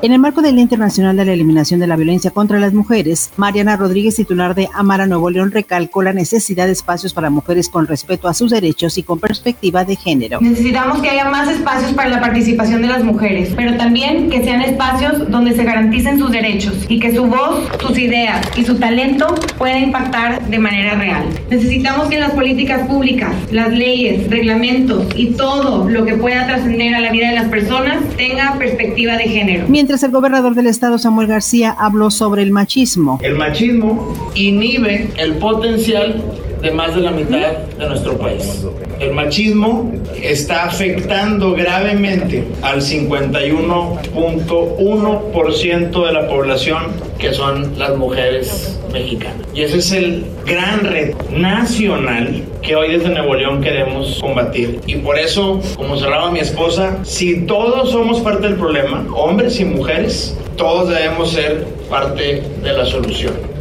En el marco del Día Internacional de la Eliminación de la Violencia contra las Mujeres, Mariana Rodríguez, titular de Amara Nuevo León, recalcó la necesidad de espacios para mujeres con respeto a sus derechos y con perspectiva de género. Necesitamos que haya más espacios para la participación de las mujeres, pero también que sean espacios donde se garanticen sus derechos y que su voz, sus ideas y su talento puedan impactar de manera real. Necesitamos que las políticas públicas, las leyes, reglamentos y todo lo que pueda trascender a la vida de las personas tenga perspectiva de género mientras el gobernador del estado Samuel García habló sobre el machismo. El machismo inhibe el potencial de más de la mitad de nuestro país. El machismo está afectando gravemente al 51.1% de la población que son las mujeres mexicanas. Y ese es el gran reto nacional que hoy desde Nuevo León queremos combatir. Y por eso, como cerraba mi esposa, si todos somos parte del problema, hombres y mujeres, todos debemos ser parte de la solución.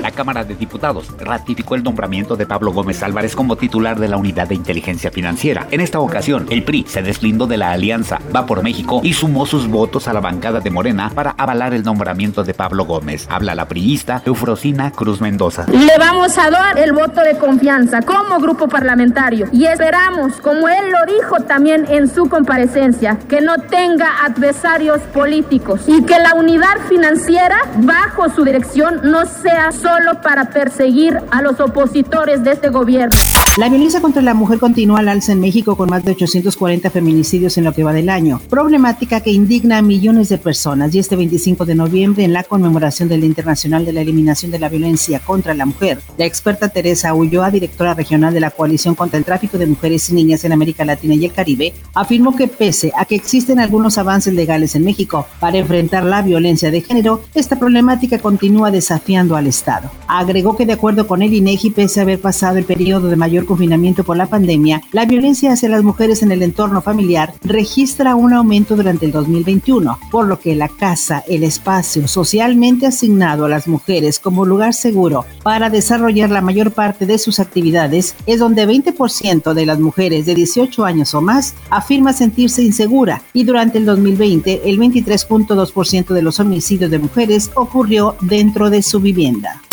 La Cámara de Diputados ratificó el nombramiento de Pablo Gómez Álvarez como titular de la Unidad de Inteligencia Financiera. En esta ocasión, el PRI se deslindó de la alianza Va por México y sumó sus votos a la bancada de Morena para avalar el nombramiento de Pablo Gómez. Habla la priista Eufrosina Cruz Mendoza. Le vamos a dar el voto de confianza como grupo parlamentario y esperamos, como él lo dijo también en su comparecencia, que no tenga adversarios políticos y que la unidad financiera bajo su dirección no sea solo solo para perseguir a los opositores de este gobierno. La violencia contra la mujer continúa al alza en México con más de 840 feminicidios en lo que va del año, problemática que indigna a millones de personas y este 25 de noviembre en la conmemoración del Internacional de la Eliminación de la Violencia contra la Mujer, la experta Teresa Ulloa, directora regional de la Coalición contra el Tráfico de Mujeres y Niñas en América Latina y el Caribe, afirmó que pese a que existen algunos avances legales en México para enfrentar la violencia de género, esta problemática continúa desafiando al Estado. Agregó que de acuerdo con el INEGI, pese a haber pasado el periodo de mayor confinamiento por la pandemia, la violencia hacia las mujeres en el entorno familiar registra un aumento durante el 2021, por lo que la casa, el espacio socialmente asignado a las mujeres como lugar seguro para desarrollar la mayor parte de sus actividades, es donde 20% de las mujeres de 18 años o más afirma sentirse insegura y durante el 2020 el 23.2% de los homicidios de mujeres ocurrió dentro de su vivienda.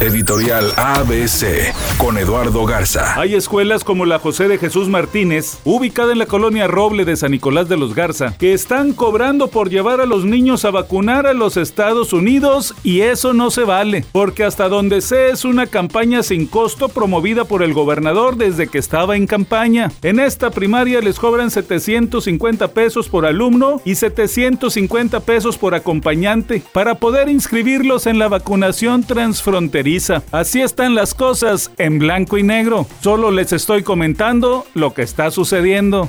Editorial ABC con Eduardo Garza. Hay escuelas como la José de Jesús Martínez, ubicada en la colonia Roble de San Nicolás de los Garza, que están cobrando por llevar a los niños a vacunar a los Estados Unidos y eso no se vale, porque hasta donde sé es una campaña sin costo promovida por el gobernador desde que estaba en campaña. En esta primaria les cobran 750 pesos por alumno y 750 pesos por acompañante para poder inscribirlos en la vacunación transfronteriza Así están las cosas en blanco y negro. Solo les estoy comentando lo que está sucediendo.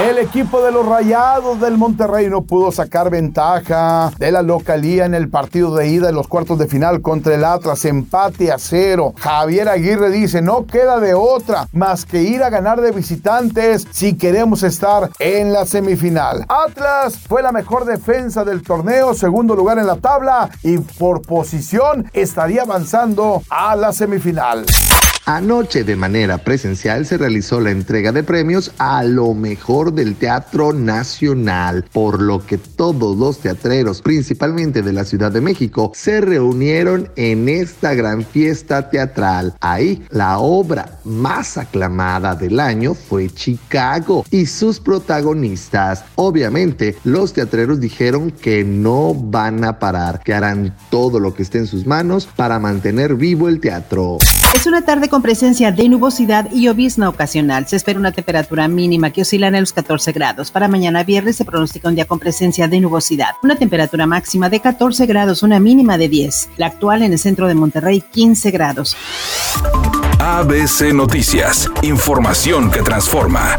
El equipo de los Rayados del Monterrey no pudo sacar ventaja de la localía en el partido de ida de los cuartos de final contra el Atlas. Empate a cero. Javier Aguirre dice, no queda de otra más que ir a ganar de visitantes si queremos estar en la semifinal. Atlas fue la mejor defensa del torneo, segundo lugar en la tabla y por posición estaría avanzando a la semifinal. Anoche de manera presencial se realizó la entrega de premios a lo mejor del Teatro Nacional, por lo que todos los teatreros, principalmente de la Ciudad de México, se reunieron en esta gran fiesta teatral. Ahí la obra más aclamada del año fue Chicago y sus protagonistas. Obviamente los teatreros dijeron que no van a parar, que harán todo lo que esté en sus manos para mantener vivo el teatro. Es una tarde con presencia de nubosidad y llovizna ocasional. Se espera una temperatura mínima que oscila en los 14 grados. Para mañana viernes se pronostica un día con presencia de nubosidad. Una temperatura máxima de 14 grados, una mínima de 10. La actual en el centro de Monterrey, 15 grados. ABC Noticias. Información que transforma.